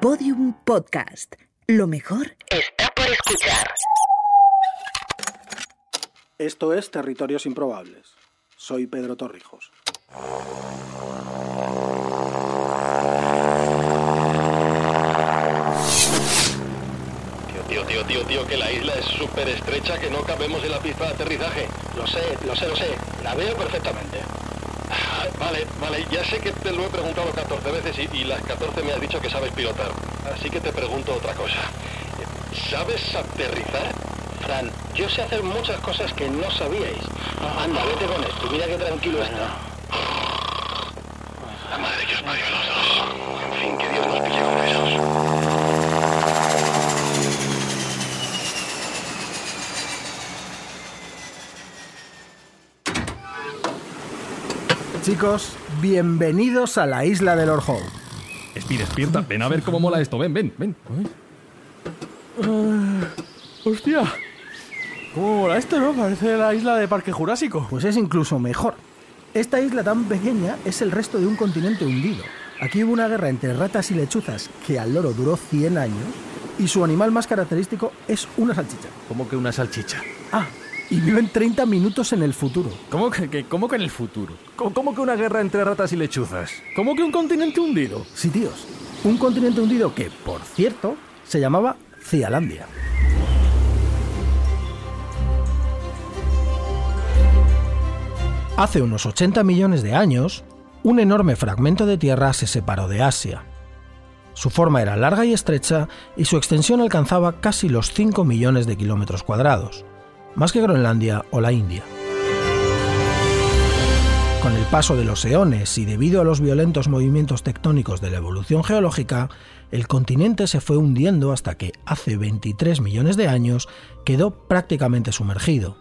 Podium Podcast. Lo mejor Está por escuchar. Esto es Territorios Improbables. Soy Pedro Torrijos. Tío, tío, tío, tío, tío, que la isla es súper estrecha, que no cabemos en la pista de aterrizaje. Lo sé, lo sé, lo sé. La veo perfectamente. Vale, vale, ya sé que te lo he preguntado 14 veces y, y las 14 me has dicho que sabes pilotar. Así que te pregunto otra cosa. ¿Sabes aterrizar? Fran, yo sé hacer muchas cosas que no sabíais. Anda, vete con esto, mira qué tranquilo está. La madre que os parió a los dos. En fin, que Dios nos pille confesos. Chicos, bienvenidos a la isla de Lord Howe. Espi, despierta. Ven a ver cómo mola esto. Ven, ven, ven. Hostia. ¿Cómo mola esto, no? Parece la isla de Parque Jurásico. Pues es incluso mejor. Esta isla tan pequeña es el resto de un continente hundido. Aquí hubo una guerra entre ratas y lechuzas que al loro duró 100 años y su animal más característico es una salchicha. Como que una salchicha. Ah, y viven 30 minutos en el futuro. ¿Cómo que, que- cómo que en el futuro? ¿Cómo, cómo que una guerra entre ratas y lechuzas? ¿Cómo que un continente hundido? Sí, tíos. Un continente hundido que, por cierto, se llamaba Cialandia. Hace unos 80 millones de años, un enorme fragmento de tierra se separó de Asia. Su forma era larga y estrecha y su extensión alcanzaba casi los 5 millones de kilómetros cuadrados, más que Groenlandia o la India. Con el paso de los eones y debido a los violentos movimientos tectónicos de la evolución geológica, el continente se fue hundiendo hasta que, hace 23 millones de años, quedó prácticamente sumergido.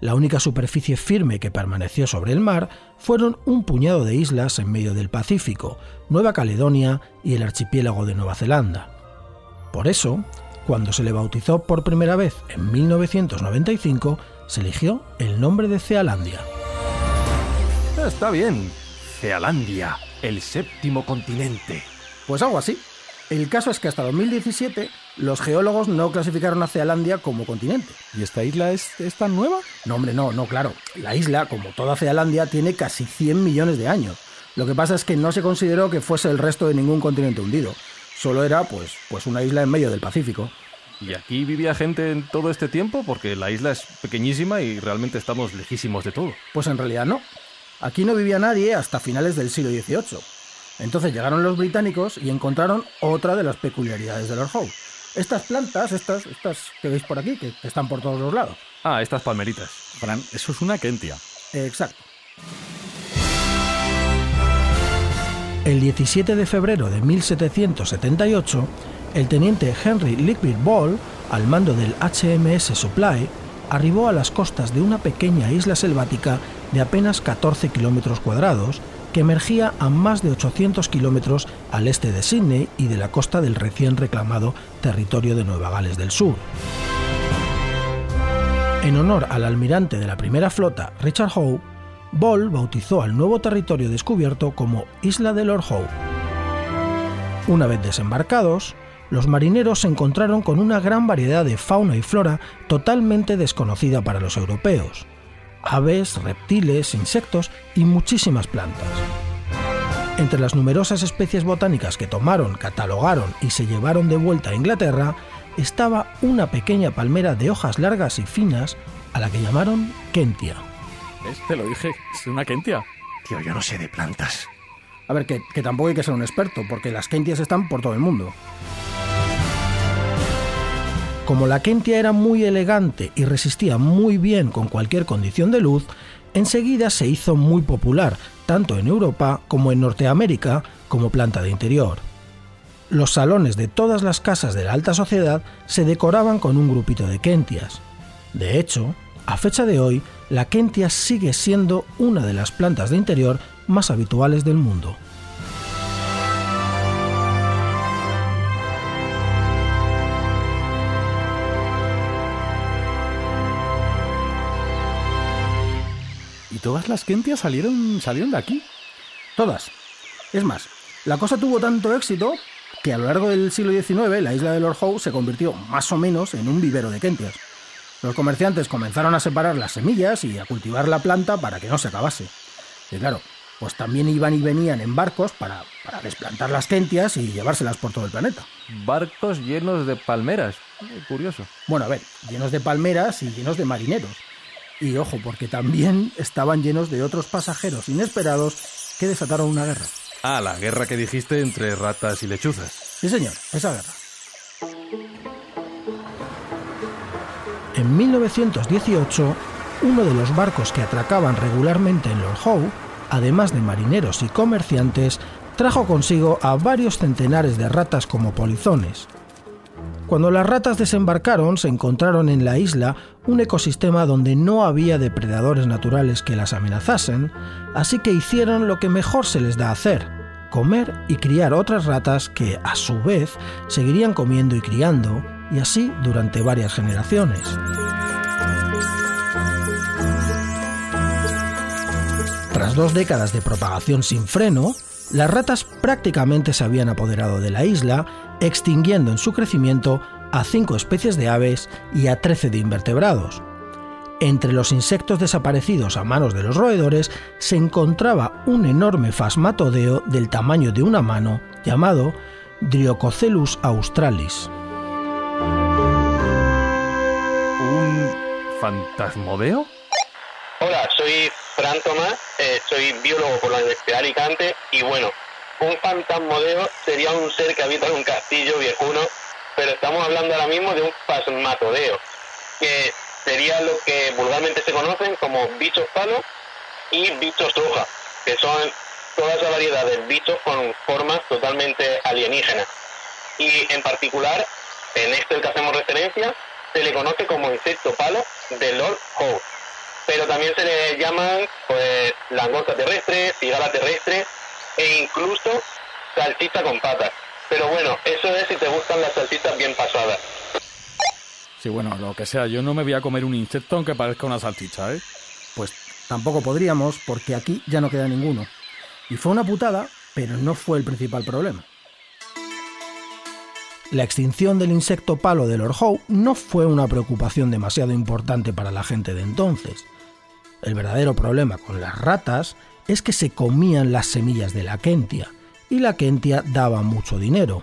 La única superficie firme que permaneció sobre el mar fueron un puñado de islas en medio del Pacífico, Nueva Caledonia y el archipiélago de Nueva Zelanda. Por eso, cuando se le bautizó por primera vez en 1995, se eligió el nombre de Cealandia. Está bien. Cealandia, el séptimo continente. Pues algo así. El caso es que hasta 2017 los geólogos no clasificaron a Cealandia como continente. ¿Y esta isla es, es tan nueva? No, hombre, no, no, claro. La isla, como toda Cealandia, tiene casi 100 millones de años. Lo que pasa es que no se consideró que fuese el resto de ningún continente hundido. Solo era, pues, pues una isla en medio del Pacífico. ¿Y aquí vivía gente en todo este tiempo? Porque la isla es pequeñísima y realmente estamos lejísimos de todo. Pues en realidad no. Aquí no vivía nadie hasta finales del siglo XVIII. Entonces llegaron los británicos y encontraron otra de las peculiaridades de Lord Howe. Estas plantas, estas, estas que veis por aquí, que están por todos los lados. Ah, estas palmeritas. Fran, eso es una kentia. Exacto. El 17 de febrero de 1778, el teniente Henry Lickby Ball, al mando del HMS Supply, arribó a las costas de una pequeña isla selvática de apenas 14 kilómetros cuadrados que emergía a más de 800 kilómetros al este de Sydney y de la costa del recién reclamado territorio de Nueva Gales del Sur. En honor al almirante de la primera flota, Richard Howe, Ball bautizó al nuevo territorio descubierto como Isla de Lord Howe. Una vez desembarcados, los marineros se encontraron con una gran variedad de fauna y flora totalmente desconocida para los europeos. Aves, reptiles, insectos y muchísimas plantas. Entre las numerosas especies botánicas que tomaron, catalogaron y se llevaron de vuelta a Inglaterra, estaba una pequeña palmera de hojas largas y finas a la que llamaron Kentia. ¿Ves? Te lo dije. Es una kentia. Tío, yo no sé de plantas. A ver, que, que tampoco hay que ser un experto, porque las Kentias están por todo el mundo. Como la Kentia era muy elegante y resistía muy bien con cualquier condición de luz, enseguida se hizo muy popular, tanto en Europa como en Norteamérica, como planta de interior. Los salones de todas las casas de la alta sociedad se decoraban con un grupito de Kentias. De hecho, a fecha de hoy, la Kentia sigue siendo una de las plantas de interior más habituales del mundo. ¿Y todas las kentias salieron, salieron de aquí? Todas. Es más, la cosa tuvo tanto éxito que a lo largo del siglo XIX la isla de Lord Howe se convirtió más o menos en un vivero de kentias. Los comerciantes comenzaron a separar las semillas y a cultivar la planta para que no se acabase. Y claro, pues también iban y venían en barcos para, para desplantar las kentias y llevárselas por todo el planeta. Barcos llenos de palmeras. Curioso. Bueno, a ver, llenos de palmeras y llenos de marineros. Y ojo, porque también estaban llenos de otros pasajeros inesperados que desataron una guerra. Ah, la guerra que dijiste entre ratas y lechuzas. Sí, señor, esa guerra. En 1918, uno de los barcos que atracaban regularmente en Lord Howe, además de marineros y comerciantes, trajo consigo a varios centenares de ratas como polizones. Cuando las ratas desembarcaron, se encontraron en la isla un ecosistema donde no había depredadores naturales que las amenazasen, así que hicieron lo que mejor se les da hacer, comer y criar otras ratas que, a su vez, seguirían comiendo y criando, y así durante varias generaciones. Tras dos décadas de propagación sin freno, las ratas prácticamente se habían apoderado de la isla, extinguiendo en su crecimiento a cinco especies de aves y a 13 de invertebrados. Entre los insectos desaparecidos a manos de los roedores se encontraba un enorme fasmatodeo del tamaño de una mano llamado Driococelus australis. Fantasmodeo? Hola, soy Fran Tomás, eh, soy biólogo por la Universidad de Alicante y bueno, un fantasmodeo sería un ser que habita en un castillo viejuno, pero estamos hablando ahora mismo de un fasmatodeo, que sería lo que vulgarmente se conocen como bichos palos y bichos hoja, que son toda esa variedad de bichos con formas totalmente alienígenas. Y en particular, en este el que hacemos referencia, se le conoce como insecto palo de Lord Howe. Pero también se le llaman pues langosta terrestre, cigala terrestre e incluso salchicha con patas. Pero bueno, eso es si te gustan las salchichas bien pasadas. Sí, bueno, lo que sea, yo no me voy a comer un insecto aunque parezca una salchicha, ¿eh? Pues tampoco podríamos porque aquí ya no queda ninguno. Y fue una putada, pero no fue el principal problema. La extinción del insecto palo de Lord Howe no fue una preocupación demasiado importante para la gente de entonces. El verdadero problema con las ratas es que se comían las semillas de la kentia, y la kentia daba mucho dinero.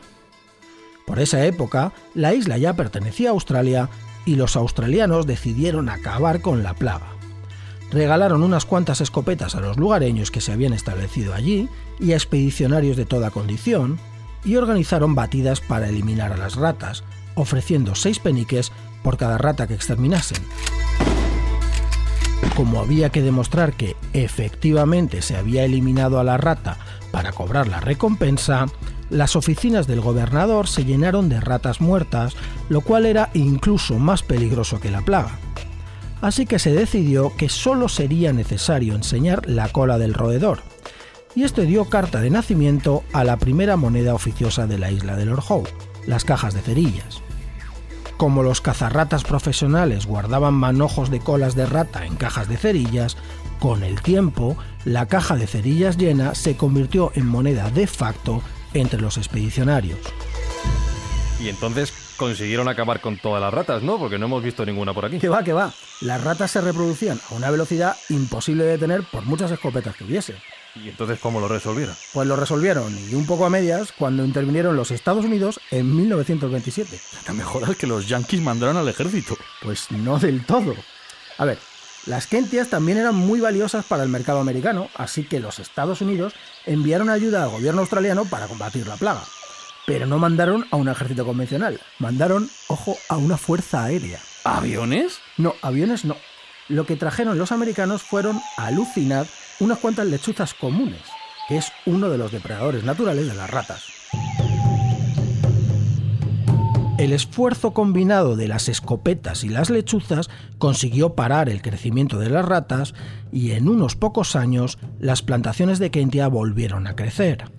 Por esa época, la isla ya pertenecía a Australia y los australianos decidieron acabar con la plaga. Regalaron unas cuantas escopetas a los lugareños que se habían establecido allí y a expedicionarios de toda condición, y organizaron batidas para eliminar a las ratas, ofreciendo seis peniques por cada rata que exterminasen. Como había que demostrar que efectivamente se había eliminado a la rata para cobrar la recompensa, las oficinas del gobernador se llenaron de ratas muertas, lo cual era incluso más peligroso que la plaga. Así que se decidió que solo sería necesario enseñar la cola del roedor, y esto dio carta de nacimiento a la primera moneda oficiosa de la isla de Lord Howe, las cajas de cerillas. Como los cazarratas profesionales guardaban manojos de colas de rata en cajas de cerillas, con el tiempo la caja de cerillas llena se convirtió en moneda de facto entre los expedicionarios. Y entonces consiguieron acabar con todas las ratas, ¿no? Porque no hemos visto ninguna por aquí. Que va, que va. Las ratas se reproducían a una velocidad imposible de detener por muchas escopetas que hubiese. ¿Y entonces cómo lo resolvieron? Pues lo resolvieron, y un poco a medias, cuando intervinieron los Estados Unidos en 1927. La mejor es que los yankees mandaron al ejército. Pues no del todo. A ver, las kentias también eran muy valiosas para el mercado americano, así que los Estados Unidos enviaron ayuda al gobierno australiano para combatir la plaga. Pero no mandaron a un ejército convencional, mandaron, ojo, a una fuerza aérea. ¿Aviones? No, aviones no. Lo que trajeron los americanos fueron, alucinad, unas cuantas lechuzas comunes, que es uno de los depredadores naturales de las ratas. El esfuerzo combinado de las escopetas y las lechuzas consiguió parar el crecimiento de las ratas y en unos pocos años las plantaciones de Kentia volvieron a crecer.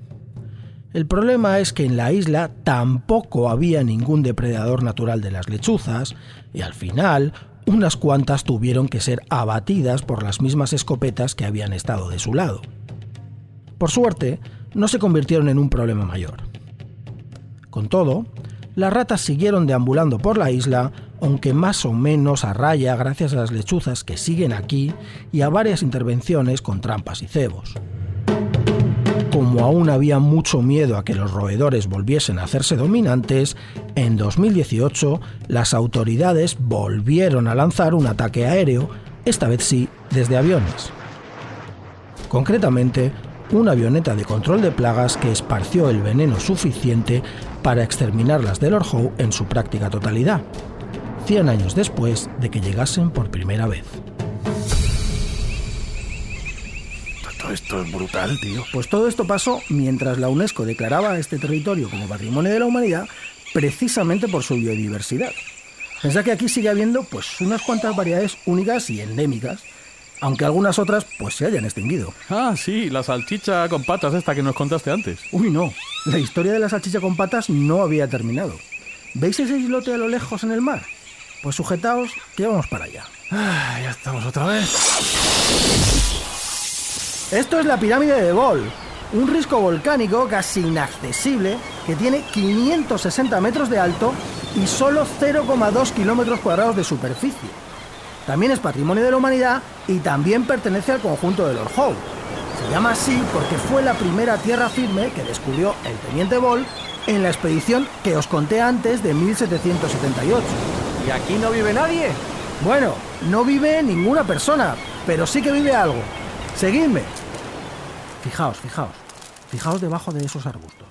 El problema es que en la isla tampoco había ningún depredador natural de las lechuzas y al final unas cuantas tuvieron que ser abatidas por las mismas escopetas que habían estado de su lado. Por suerte, no se convirtieron en un problema mayor. Con todo, las ratas siguieron deambulando por la isla, aunque más o menos a raya gracias a las lechuzas que siguen aquí y a varias intervenciones con trampas y cebos. Como aún había mucho miedo a que los roedores volviesen a hacerse dominantes, en 2018 las autoridades volvieron a lanzar un ataque aéreo, esta vez sí desde aviones. Concretamente, una avioneta de control de plagas que esparció el veneno suficiente para exterminar las de Lord Howe en su práctica totalidad, 100 años después de que llegasen por primera vez. Esto es brutal, tío. Pues todo esto pasó mientras la UNESCO declaraba este territorio como Patrimonio de la Humanidad precisamente por su biodiversidad. Pensá que aquí sigue habiendo pues unas cuantas variedades únicas y endémicas, aunque algunas otras pues se hayan extinguido. Ah, sí, la salchicha con patas esta que nos contaste antes. Uy, no, la historia de la salchicha con patas no había terminado. ¿Veis ese islote a lo lejos en el mar? Pues sujetaos que vamos para allá. Ah, ya estamos otra vez. Esto es la pirámide de Bol, un risco volcánico casi inaccesible que tiene 560 metros de alto y solo 0,2 kilómetros cuadrados de superficie. También es patrimonio de la humanidad y también pertenece al conjunto de Lord Howe. Se llama así porque fue la primera tierra firme que descubrió el teniente Ball en la expedición que os conté antes de 1778. ¿Y aquí no vive nadie? Bueno, no vive ninguna persona, pero sí que vive algo. Seguidme. Fijaos, fijaos. Fijaos debajo de esos arbustos.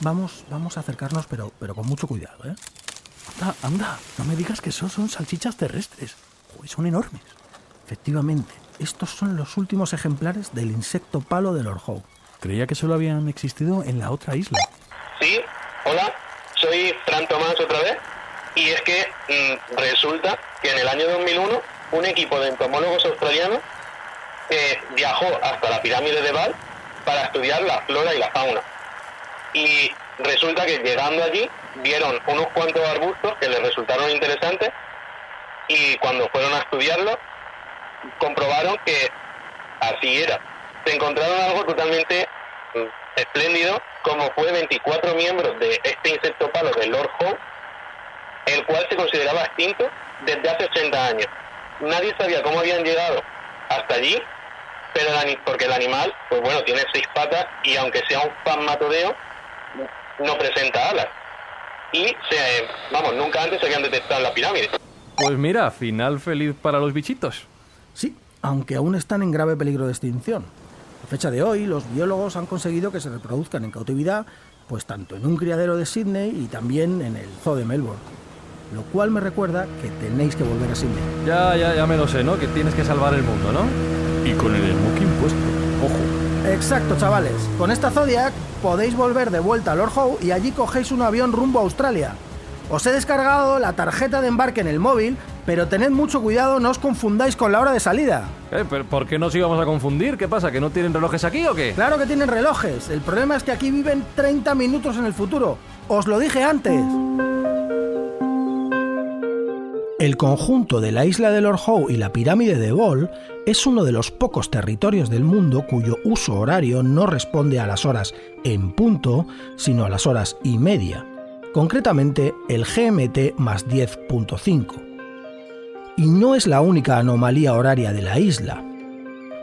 Vamos, vamos a acercarnos, pero, pero con mucho cuidado, ¿eh? Anda, anda, no me digas que esos son salchichas terrestres. Joder, son enormes. Efectivamente, estos son los últimos ejemplares del insecto palo de Lord Howe. Creía que solo habían existido en la otra isla. Sí, hola, soy Fran Tomás otra vez. Y es que mm, resulta que en el año 2001 un equipo de entomólogos australianos eh, viajó hasta la pirámide de Baal para estudiar la flora y la fauna. Y resulta que llegando allí vieron unos cuantos arbustos que les resultaron interesantes y cuando fueron a estudiarlo comprobaron que así era. Se encontraron algo totalmente mm, espléndido como fue 24 miembros de este insecto palo del Lord Howe, el cual se consideraba extinto desde hace 80 años. Nadie sabía cómo habían llegado hasta allí, pero el porque el animal, pues bueno, tiene seis patas y aunque sea un palmatodeo, no presenta alas. Y, se, vamos, nunca antes se habían detectado en la pirámide. Pues mira, final feliz para los bichitos. Sí, aunque aún están en grave peligro de extinción. A fecha de hoy, los biólogos han conseguido que se reproduzcan en cautividad, pues tanto en un criadero de Sydney y también en el zoo de Melbourne. Lo cual me recuerda que tenéis que volver a Sydney. Ya, ya, ya me lo sé, ¿no? Que tienes que salvar el mundo, ¿no? Y con el smoking puesto. Ojo. Exacto, chavales. Con esta Zodiac podéis volver de vuelta a Lord Howe y allí cogéis un avión rumbo a Australia. Os he descargado la tarjeta de embarque en el móvil, pero tened mucho cuidado, no os confundáis con la hora de salida. Eh, pero ¿Por qué nos íbamos a confundir? ¿Qué pasa? ¿Que no tienen relojes aquí o qué? Claro que tienen relojes, el problema es que aquí viven 30 minutos en el futuro. Os lo dije antes. El conjunto de la isla de Lord Howe y la pirámide de Ball es uno de los pocos territorios del mundo cuyo uso horario no responde a las horas en punto, sino a las horas y media, concretamente el GMT más 10.5. Y no es la única anomalía horaria de la isla.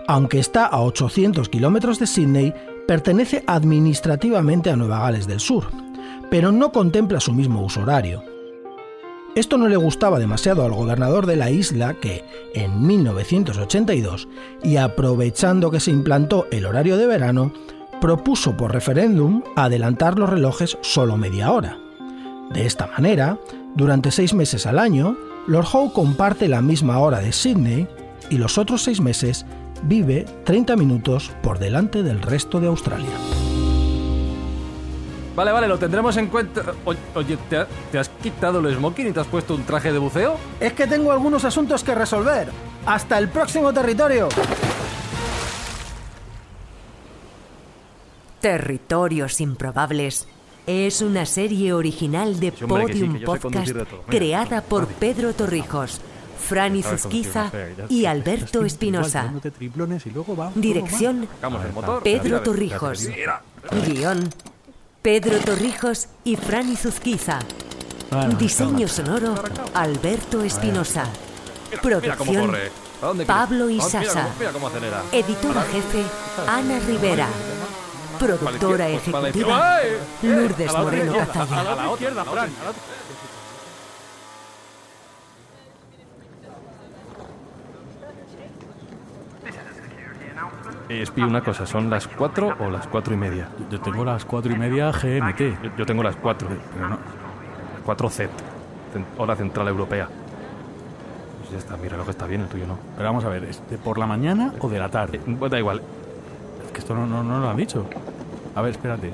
Aunque está a 800 kilómetros de Sydney, pertenece administrativamente a Nueva Gales del Sur, pero no contempla su mismo uso horario. Esto no le gustaba demasiado al gobernador de la isla que, en 1982, y aprovechando que se implantó el horario de verano, propuso por referéndum adelantar los relojes solo media hora. De esta manera, durante seis meses al año, Lord Howe comparte la misma hora de Sydney y los otros seis meses vive 30 minutos por delante del resto de Australia. Vale, vale, lo tendremos en cuenta. Oye, ¿te, ha- te has quitado el smoking y te has puesto un traje de buceo? Es que tengo algunos asuntos que resolver. ¡Hasta el próximo territorio! Territorios Improbables es una serie original de Sí, hombre, que sí, Podium Podcast de creada por Pedro Torrijos, Franny Zuzquiza y. Alberto Espinosa. Dirección. Pedro Torrijos. Guión Pedro Torrijos y Fran Izuzquiza. Bueno, Diseño sonoro, Alberto Espinosa. Producción, corre. ¿A dónde Pablo quieres? Isasa. Editora jefe, Ana Rivera. Productora Pues ejecutiva. Lourdes Moreno Cazalla. A la otra izquierda, Fran. Eh, una cosa, ¿son las cuatro o las cuatro y media? Yo tengo las cuatro y media GMT. Yo, yo tengo las cuatro, Pero no. las cuatro Z, cen- hora central europea. Pues ya está, mi reloj está bien, el tuyo no. Pero vamos a ver, ¿es de por la mañana o de la tarde? Eh, da igual, Es que esto no, no, no lo han dicho. A ver, espérate.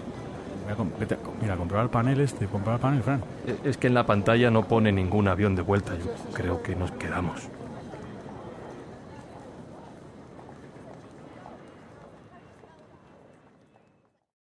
Voy a vete mira, comprobar el panel este, comprobar el panel, Fran. Eh, es que en la pantalla no pone ningún avión de vuelta, yo creo que nos quedamos.